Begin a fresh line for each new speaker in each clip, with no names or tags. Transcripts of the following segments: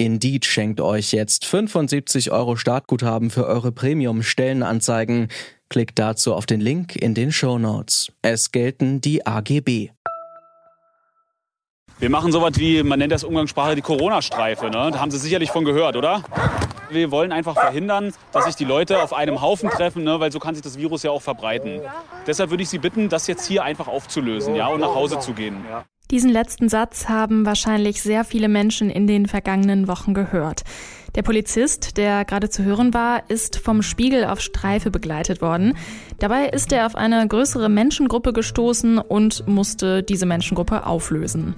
Indeed schenkt euch jetzt 75 Euro Startguthaben für eure Premium-Stellenanzeigen. Klickt dazu auf den Link in den Show Notes. Es gelten die AGB.
Wir machen sowas wie, man nennt das Umgangssprache die Corona-Streife. Ne? Da haben Sie sicherlich von gehört, oder? Wir wollen einfach verhindern, dass sich die Leute auf einem Haufen treffen, ne? weil so kann sich das Virus ja auch verbreiten. Deshalb würde ich Sie bitten, das jetzt hier einfach aufzulösen ja? und nach Hause zu gehen.
Diesen letzten Satz haben wahrscheinlich sehr viele Menschen in den vergangenen Wochen gehört. Der Polizist, der gerade zu hören war, ist vom Spiegel auf Streife begleitet worden. Dabei ist er auf eine größere Menschengruppe gestoßen und musste diese Menschengruppe auflösen.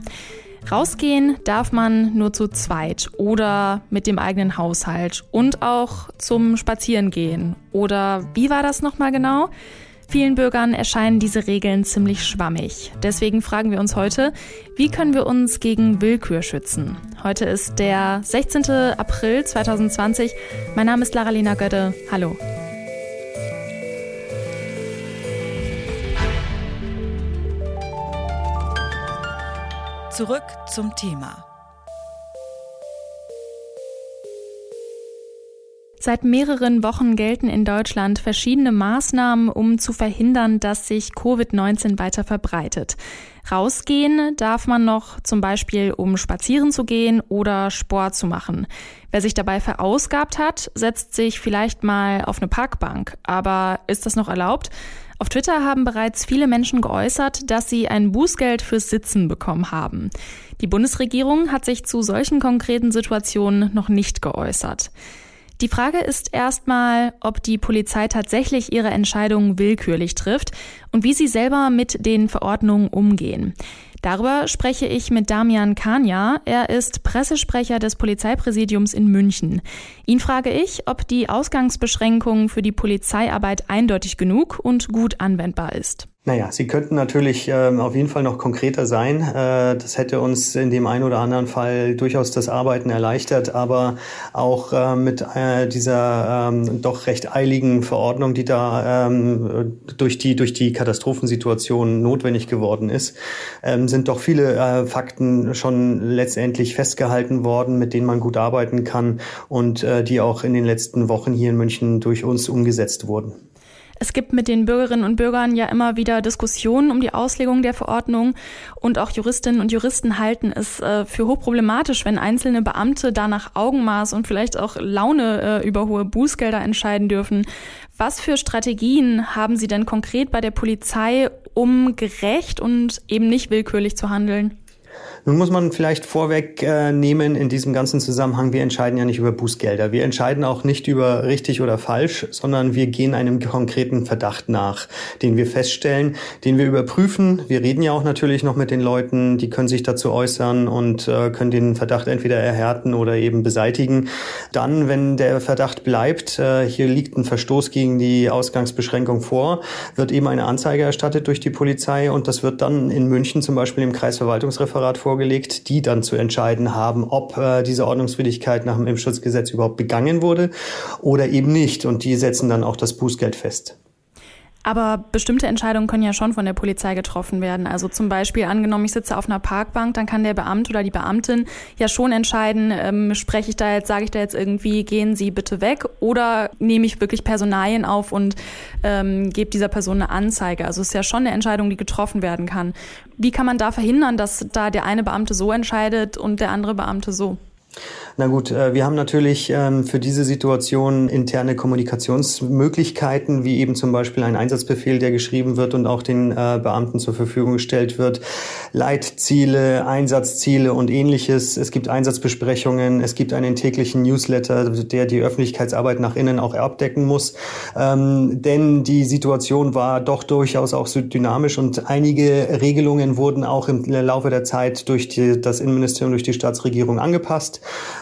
Rausgehen darf man nur zu zweit oder mit dem eigenen Haushalt und auch zum Spazierengehen. Oder wie war das nochmal genau? Vielen Bürgern erscheinen diese Regeln ziemlich schwammig. Deswegen fragen wir uns heute, wie können wir uns gegen Willkür schützen? Heute ist der 16. April 2020. Mein Name ist Lara-Lena Götte. Hallo.
Zurück zum Thema.
Seit mehreren Wochen gelten in Deutschland verschiedene Maßnahmen, um zu verhindern, dass sich Covid-19 weiter verbreitet. Rausgehen darf man noch zum Beispiel, um spazieren zu gehen oder Sport zu machen. Wer sich dabei verausgabt hat, setzt sich vielleicht mal auf eine Parkbank. Aber ist das noch erlaubt? Auf Twitter haben bereits viele Menschen geäußert, dass sie ein Bußgeld fürs Sitzen bekommen haben. Die Bundesregierung hat sich zu solchen konkreten Situationen noch nicht geäußert. Die Frage ist erstmal, ob die Polizei tatsächlich ihre Entscheidungen willkürlich trifft und wie sie selber mit den Verordnungen umgehen. Darüber spreche ich mit Damian Kania. Er ist Pressesprecher des Polizeipräsidiums in München. Ihn frage ich, ob die Ausgangsbeschränkung für die Polizeiarbeit eindeutig genug und gut anwendbar ist.
Naja, sie könnten natürlich ähm, auf jeden Fall noch konkreter sein. Äh, das hätte uns in dem einen oder anderen Fall durchaus das Arbeiten erleichtert, aber auch äh, mit äh, dieser ähm, doch recht eiligen Verordnung, die da ähm, durch die durch die Katastrophensituation notwendig geworden ist, ähm, sind doch viele äh, Fakten schon letztendlich festgehalten worden, mit denen man gut arbeiten kann und äh, die auch in den letzten Wochen hier in München durch uns umgesetzt wurden.
Es gibt mit den Bürgerinnen und Bürgern ja immer wieder Diskussionen um die Auslegung der Verordnung und auch Juristinnen und Juristen halten es äh, für hochproblematisch, wenn einzelne Beamte da nach Augenmaß und vielleicht auch Laune äh, über hohe Bußgelder entscheiden dürfen. Was für Strategien haben Sie denn konkret bei der Polizei, um gerecht und eben nicht willkürlich zu handeln?
Nun muss man vielleicht vorweg äh, in diesem ganzen Zusammenhang, wir entscheiden ja nicht über Bußgelder. Wir entscheiden auch nicht über richtig oder falsch, sondern wir gehen einem konkreten Verdacht nach, den wir feststellen, den wir überprüfen. Wir reden ja auch natürlich noch mit den Leuten, die können sich dazu äußern und äh, können den Verdacht entweder erhärten oder eben beseitigen. Dann, wenn der Verdacht bleibt, äh, hier liegt ein Verstoß gegen die Ausgangsbeschränkung vor, wird eben eine Anzeige erstattet durch die Polizei und das wird dann in München zum Beispiel im Kreisverwaltungsreferat vor vorgelegt, die dann zu entscheiden haben, ob äh, diese Ordnungswidrigkeit nach dem Impfschutzgesetz überhaupt begangen wurde oder eben nicht. Und die setzen dann auch das Bußgeld fest.
Aber bestimmte Entscheidungen können ja schon von der Polizei getroffen werden. Also zum Beispiel angenommen, ich sitze auf einer Parkbank, dann kann der Beamte oder die Beamtin ja schon entscheiden, ähm, spreche ich da jetzt, sage ich da jetzt irgendwie, gehen Sie bitte weg oder nehme ich wirklich Personalien auf und ähm, gebe dieser Person eine Anzeige. Also es ist ja schon eine Entscheidung, die getroffen werden kann. Wie kann man da verhindern, dass da der eine Beamte so entscheidet und der andere Beamte so?
Na gut, äh, wir haben natürlich ähm, für diese Situation interne Kommunikationsmöglichkeiten, wie eben zum Beispiel ein Einsatzbefehl, der geschrieben wird und auch den äh, Beamten zur Verfügung gestellt wird. Leitziele, Einsatzziele und ähnliches. Es gibt Einsatzbesprechungen, es gibt einen täglichen Newsletter, der die Öffentlichkeitsarbeit nach innen auch abdecken muss. Ähm, denn die Situation war doch durchaus auch so dynamisch und einige Regelungen wurden auch im Laufe der Zeit durch die, das Innenministerium, durch die Staatsregierung angepasst.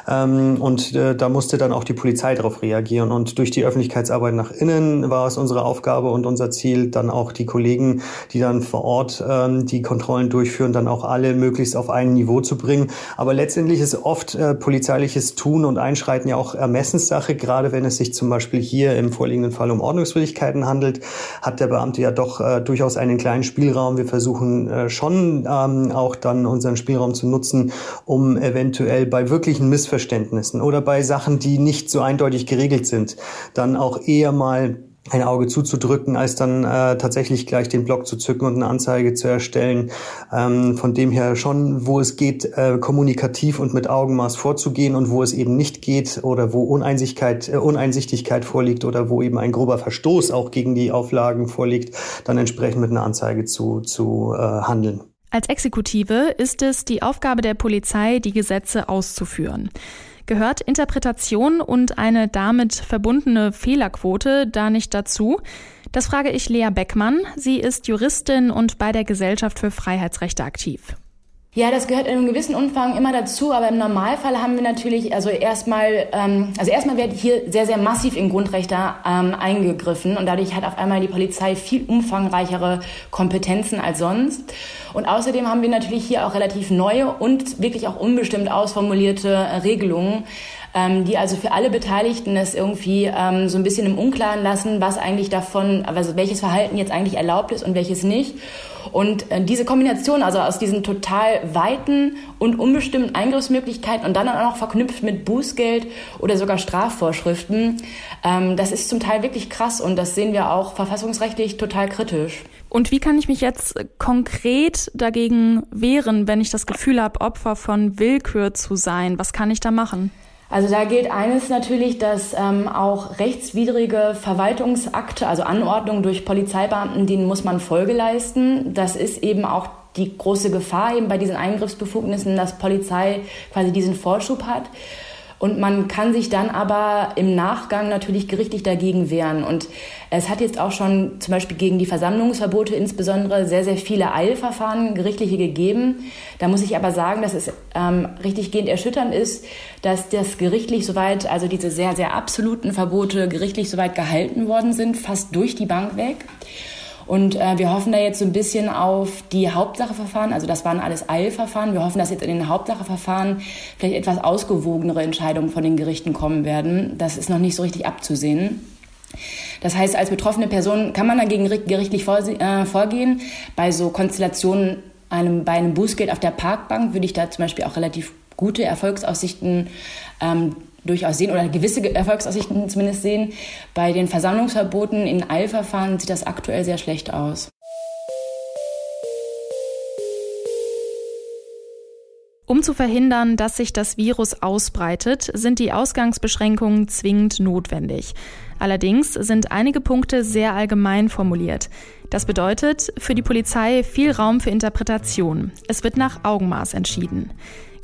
Ähm, und äh, da musste dann auch die Polizei darauf reagieren. Und durch die Öffentlichkeitsarbeit nach innen war es unsere Aufgabe und unser Ziel, dann auch die Kollegen, die dann vor Ort ähm, die Kontrollen durchführen, dann auch alle möglichst auf ein Niveau zu bringen. Aber letztendlich ist oft äh, polizeiliches Tun und Einschreiten ja auch Ermessenssache, gerade wenn es sich zum Beispiel hier im vorliegenden Fall um Ordnungswidrigkeiten handelt, hat der Beamte ja doch äh, durchaus einen kleinen Spielraum. Wir versuchen äh, schon ähm, auch dann unseren Spielraum zu nutzen, um eventuell bei wirklichen Missverständnissen oder bei Sachen, die nicht so eindeutig geregelt sind, dann auch eher mal ein Auge zuzudrücken, als dann äh, tatsächlich gleich den Block zu zücken und eine Anzeige zu erstellen. Ähm, von dem her schon, wo es geht, äh, kommunikativ und mit Augenmaß vorzugehen und wo es eben nicht geht oder wo Uneinsichtigkeit, äh, Uneinsichtigkeit vorliegt oder wo eben ein grober Verstoß auch gegen die Auflagen vorliegt, dann entsprechend mit einer Anzeige zu, zu äh, handeln.
Als Exekutive ist es die Aufgabe der Polizei, die Gesetze auszuführen. Gehört Interpretation und eine damit verbundene Fehlerquote da nicht dazu? Das frage ich Lea Beckmann. Sie ist Juristin und bei der Gesellschaft für Freiheitsrechte aktiv.
Ja, das gehört in einem gewissen Umfang immer dazu, aber im Normalfall haben wir natürlich, also erstmal, ähm, also erstmal wird hier sehr, sehr massiv in Grundrechte ähm, eingegriffen und dadurch hat auf einmal die Polizei viel umfangreichere Kompetenzen als sonst. Und außerdem haben wir natürlich hier auch relativ neue und wirklich auch unbestimmt ausformulierte äh, Regelungen, ähm, die also für alle Beteiligten es irgendwie ähm, so ein bisschen im Unklaren lassen, was eigentlich davon, also welches Verhalten jetzt eigentlich erlaubt ist und welches nicht. Und äh, diese Kombination, also aus diesen total weiten und unbestimmten Eingriffsmöglichkeiten und dann auch noch verknüpft mit Bußgeld oder sogar Strafvorschriften, ähm, das ist zum Teil wirklich krass und das sehen wir auch verfassungsrechtlich total kritisch.
Und wie kann ich mich jetzt konkret dagegen wehren, wenn ich das Gefühl habe, Opfer von Willkür zu sein? Was kann ich da machen?
Also da gilt eines natürlich, dass ähm, auch rechtswidrige Verwaltungsakte, also Anordnungen durch Polizeibeamten, denen muss man Folge leisten. Das ist eben auch die große Gefahr eben bei diesen Eingriffsbefugnissen, dass Polizei quasi diesen Vorschub hat. Und man kann sich dann aber im Nachgang natürlich gerichtlich dagegen wehren. Und es hat jetzt auch schon zum Beispiel gegen die Versammlungsverbote insbesondere sehr, sehr viele Eilverfahren gerichtliche gegeben. Da muss ich aber sagen, dass es ähm, richtiggehend erschütternd ist, dass das gerichtlich soweit, also diese sehr, sehr absoluten Verbote gerichtlich soweit gehalten worden sind, fast durch die Bank weg. Und äh, wir hoffen da jetzt so ein bisschen auf die Hauptsacheverfahren. Also das waren alles Eilverfahren. Wir hoffen, dass jetzt in den Hauptsacheverfahren vielleicht etwas ausgewogenere Entscheidungen von den Gerichten kommen werden. Das ist noch nicht so richtig abzusehen. Das heißt, als betroffene Person kann man dagegen gerichtlich äh, vorgehen. Bei so Konstellationen einem, bei einem Bußgeld auf der Parkbank würde ich da zum Beispiel auch relativ gute Erfolgsaussichten ähm, durchaus sehen oder gewisse Erfolgsaussichten zumindest sehen. Bei den Versammlungsverboten in Eilverfahren sieht das aktuell sehr schlecht aus.
Um zu verhindern, dass sich das Virus ausbreitet, sind die Ausgangsbeschränkungen zwingend notwendig. Allerdings sind einige Punkte sehr allgemein formuliert. Das bedeutet für die Polizei viel Raum für Interpretation. Es wird nach Augenmaß entschieden.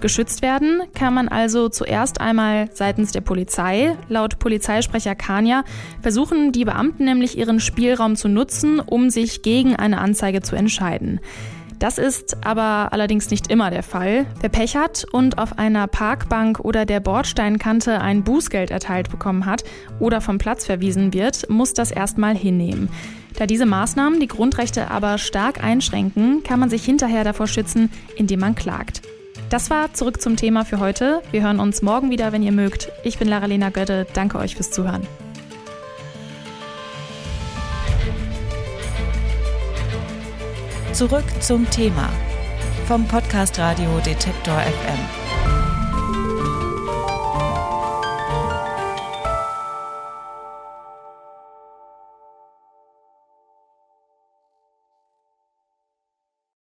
Geschützt werden kann man also zuerst einmal seitens der Polizei. Laut Polizeisprecher Kania versuchen die Beamten nämlich ihren Spielraum zu nutzen, um sich gegen eine Anzeige zu entscheiden. Das ist aber allerdings nicht immer der Fall. Wer Pech hat und auf einer Parkbank oder der Bordsteinkante ein Bußgeld erteilt bekommen hat oder vom Platz verwiesen wird, muss das erstmal hinnehmen. Da diese Maßnahmen die Grundrechte aber stark einschränken, kann man sich hinterher davor schützen, indem man klagt. Das war zurück zum Thema für heute. Wir hören uns morgen wieder, wenn ihr mögt. Ich bin Lara-Lena Götte. Danke euch fürs Zuhören.
Zurück zum Thema vom Podcast Radio Detektor FM.